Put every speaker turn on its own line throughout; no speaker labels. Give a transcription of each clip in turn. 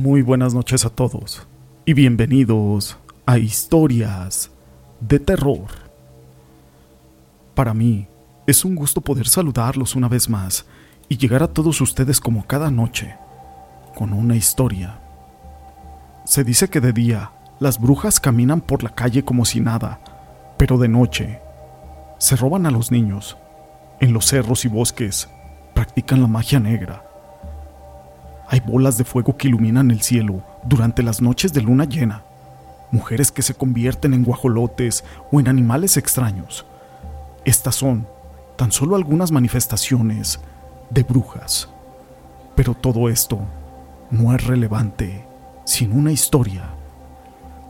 Muy buenas noches a todos y bienvenidos a Historias de Terror. Para mí es un gusto poder saludarlos una vez más y llegar a todos ustedes como cada noche, con una historia. Se dice que de día las brujas caminan por la calle como si nada, pero de noche se roban a los niños. En los cerros y bosques practican la magia negra hay bolas de fuego que iluminan el cielo durante las noches de luna llena, mujeres que se convierten en guajolotes o en animales extraños. Estas son tan solo algunas manifestaciones de brujas. Pero todo esto no es relevante sin una historia.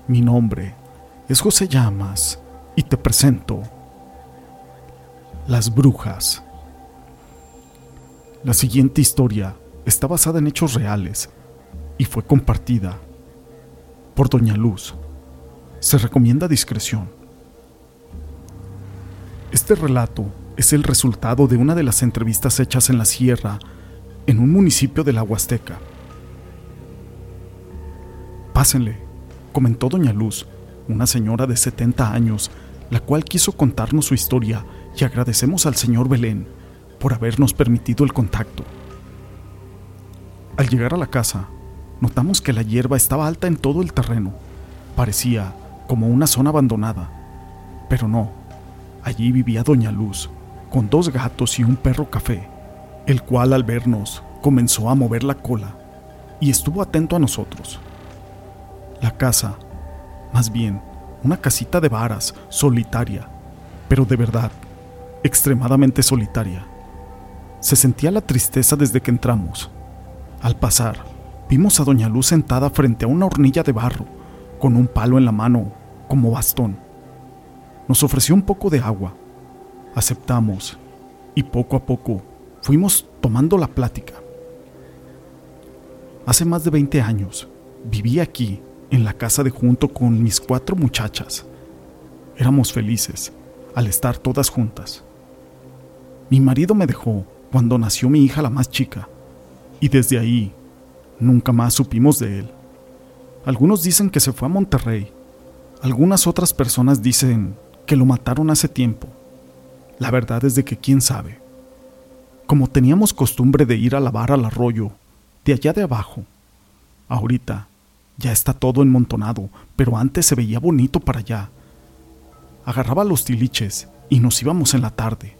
Mi nombre es José Llamas y te presento Las Brujas. La siguiente historia está basada en hechos reales y fue compartida por Doña Luz. Se recomienda discreción. Este relato es el resultado de una de las entrevistas hechas en la sierra, en un municipio de la Huasteca. Pásenle, comentó Doña Luz, una señora de 70 años, la cual quiso contarnos su historia y agradecemos al señor Belén por habernos permitido el contacto. Al llegar a la casa, notamos que la hierba estaba alta en todo el terreno. Parecía como una zona abandonada. Pero no, allí vivía Doña Luz, con dos gatos y un perro café, el cual al vernos comenzó a mover la cola y estuvo atento a nosotros. La casa, más bien, una casita de varas, solitaria, pero de verdad, extremadamente solitaria. Se sentía la tristeza desde que entramos. Al pasar, vimos a Doña Luz sentada frente a una hornilla de barro, con un palo en la mano, como bastón. Nos ofreció un poco de agua. Aceptamos, y poco a poco fuimos tomando la plática. Hace más de 20 años, viví aquí, en la casa de junto con mis cuatro muchachas. Éramos felices al estar todas juntas. Mi marido me dejó cuando nació mi hija la más chica y desde ahí nunca más supimos de él. Algunos dicen que se fue a Monterrey, algunas otras personas dicen que lo mataron hace tiempo. La verdad es de que quién sabe. Como teníamos costumbre de ir a lavar al arroyo, de allá de abajo, ahorita ya está todo enmontonado, pero antes se veía bonito para allá. Agarraba los tiliches y nos íbamos en la tarde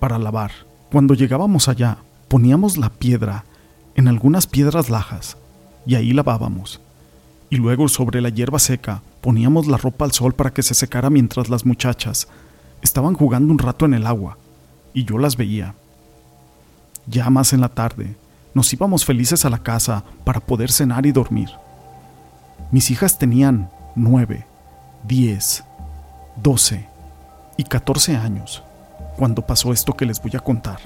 para lavar. Cuando llegábamos allá, poníamos la piedra en algunas piedras lajas, y ahí lavábamos. Y luego sobre la hierba seca poníamos la ropa al sol para que se secara mientras las muchachas estaban jugando un rato en el agua, y yo las veía. Ya más en la tarde, nos íbamos felices a la casa para poder cenar y dormir. Mis hijas tenían nueve, diez, doce y catorce años cuando pasó esto que les voy a contar.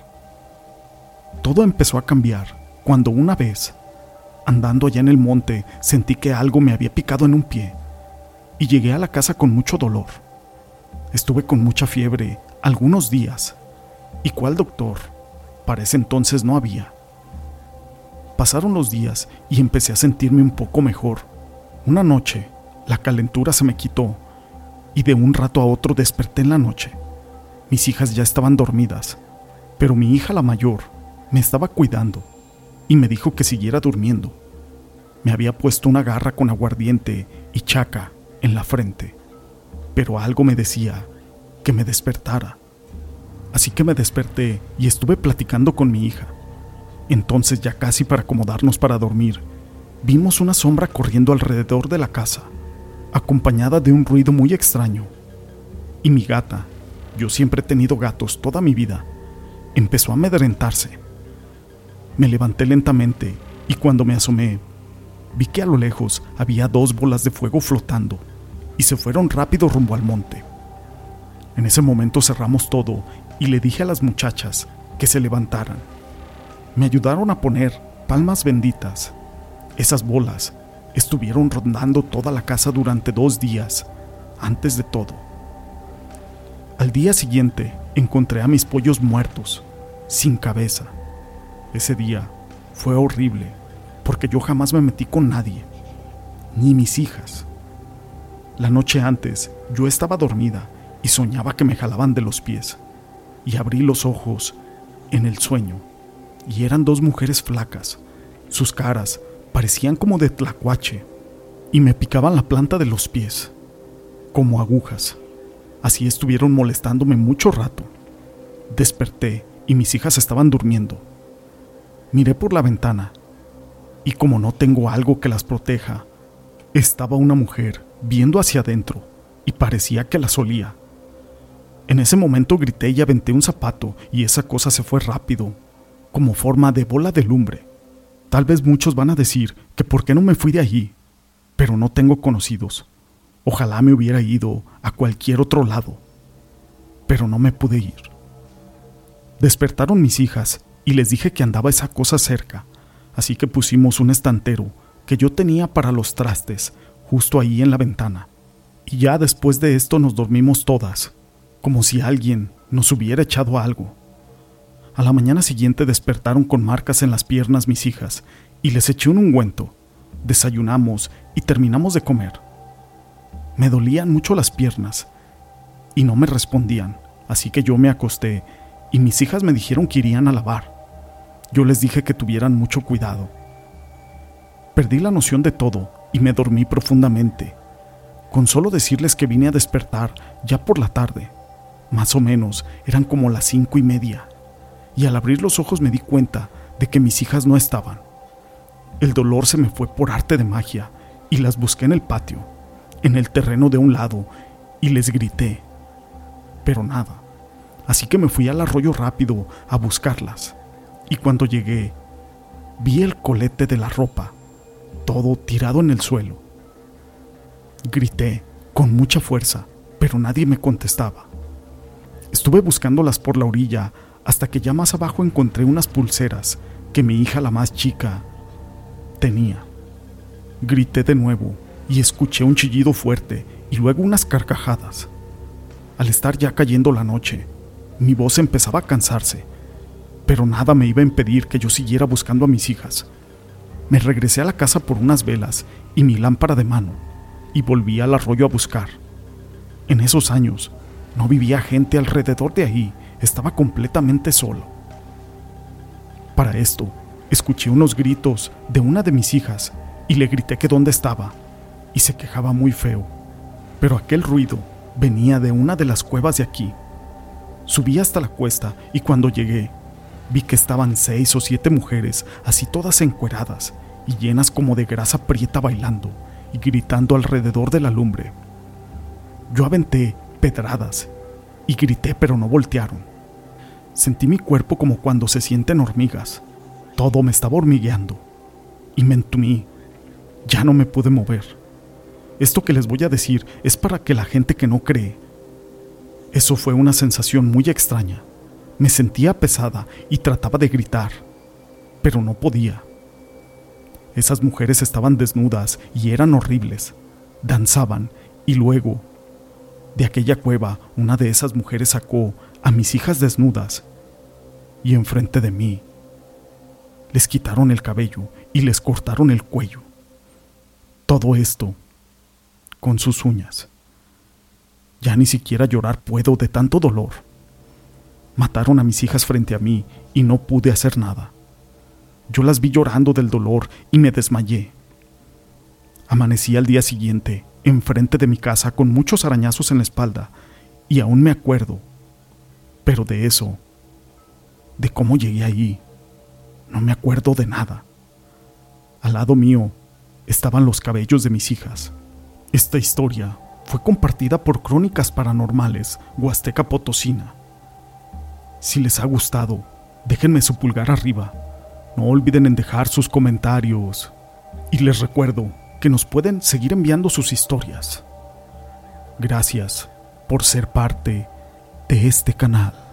Todo empezó a cambiar cuando una vez, andando allá en el monte, sentí que algo me había picado en un pie y llegué a la casa con mucho dolor. Estuve con mucha fiebre algunos días y cuál doctor, para ese entonces no había. Pasaron los días y empecé a sentirme un poco mejor. Una noche, la calentura se me quitó y de un rato a otro desperté en la noche. Mis hijas ya estaban dormidas, pero mi hija la mayor me estaba cuidando y me dijo que siguiera durmiendo. Me había puesto una garra con aguardiente y chaca en la frente, pero algo me decía que me despertara. Así que me desperté y estuve platicando con mi hija. Entonces, ya casi para acomodarnos para dormir, vimos una sombra corriendo alrededor de la casa, acompañada de un ruido muy extraño. Y mi gata, yo siempre he tenido gatos toda mi vida, empezó a amedrentarse me levanté lentamente y cuando me asomé, vi que a lo lejos había dos bolas de fuego flotando y se fueron rápido rumbo al monte. En ese momento cerramos todo y le dije a las muchachas que se levantaran. Me ayudaron a poner palmas benditas. Esas bolas estuvieron rondando toda la casa durante dos días, antes de todo. Al día siguiente encontré a mis pollos muertos, sin cabeza ese día fue horrible porque yo jamás me metí con nadie, ni mis hijas. La noche antes yo estaba dormida y soñaba que me jalaban de los pies, y abrí los ojos en el sueño, y eran dos mujeres flacas. Sus caras parecían como de tlacuache, y me picaban la planta de los pies, como agujas. Así estuvieron molestándome mucho rato. Desperté y mis hijas estaban durmiendo. Miré por la ventana y como no tengo algo que las proteja, estaba una mujer viendo hacia adentro y parecía que las olía. En ese momento grité y aventé un zapato y esa cosa se fue rápido, como forma de bola de lumbre. Tal vez muchos van a decir que por qué no me fui de allí, pero no tengo conocidos. Ojalá me hubiera ido a cualquier otro lado, pero no me pude ir. Despertaron mis hijas y les dije que andaba esa cosa cerca, así que pusimos un estantero que yo tenía para los trastes justo ahí en la ventana. Y ya después de esto nos dormimos todas, como si alguien nos hubiera echado algo. A la mañana siguiente despertaron con marcas en las piernas mis hijas y les eché un ungüento. Desayunamos y terminamos de comer. Me dolían mucho las piernas y no me respondían, así que yo me acosté y mis hijas me dijeron que irían a lavar. Yo les dije que tuvieran mucho cuidado. Perdí la noción de todo y me dormí profundamente, con solo decirles que vine a despertar ya por la tarde. Más o menos eran como las cinco y media, y al abrir los ojos me di cuenta de que mis hijas no estaban. El dolor se me fue por arte de magia y las busqué en el patio, en el terreno de un lado, y les grité. Pero nada. Así que me fui al arroyo rápido a buscarlas y cuando llegué, vi el colete de la ropa, todo tirado en el suelo. Grité con mucha fuerza, pero nadie me contestaba. Estuve buscándolas por la orilla hasta que ya más abajo encontré unas pulseras que mi hija la más chica tenía. Grité de nuevo y escuché un chillido fuerte y luego unas carcajadas. Al estar ya cayendo la noche, mi voz empezaba a cansarse pero nada me iba a impedir que yo siguiera buscando a mis hijas. Me regresé a la casa por unas velas y mi lámpara de mano y volví al arroyo a buscar. En esos años no vivía gente alrededor de ahí, estaba completamente solo. Para esto, escuché unos gritos de una de mis hijas y le grité que dónde estaba y se quejaba muy feo. Pero aquel ruido venía de una de las cuevas de aquí. Subí hasta la cuesta y cuando llegué Vi que estaban seis o siete mujeres, así todas encueradas y llenas como de grasa prieta bailando y gritando alrededor de la lumbre. Yo aventé pedradas y grité pero no voltearon. Sentí mi cuerpo como cuando se sienten hormigas. Todo me estaba hormigueando y me entumí. Ya no me pude mover. Esto que les voy a decir es para que la gente que no cree. Eso fue una sensación muy extraña. Me sentía pesada y trataba de gritar, pero no podía. Esas mujeres estaban desnudas y eran horribles. Danzaban y luego, de aquella cueva, una de esas mujeres sacó a mis hijas desnudas y enfrente de mí les quitaron el cabello y les cortaron el cuello. Todo esto con sus uñas. Ya ni siquiera llorar puedo de tanto dolor. Mataron a mis hijas frente a mí y no pude hacer nada. Yo las vi llorando del dolor y me desmayé. Amanecí al día siguiente, enfrente de mi casa, con muchos arañazos en la espalda, y aún me acuerdo. Pero de eso, de cómo llegué allí, no me acuerdo de nada. Al lado mío estaban los cabellos de mis hijas. Esta historia fue compartida por Crónicas Paranormales Huasteca Potosina. Si les ha gustado, déjenme su pulgar arriba. No olviden en dejar sus comentarios. Y les recuerdo que nos pueden seguir enviando sus historias. Gracias por ser parte de este canal.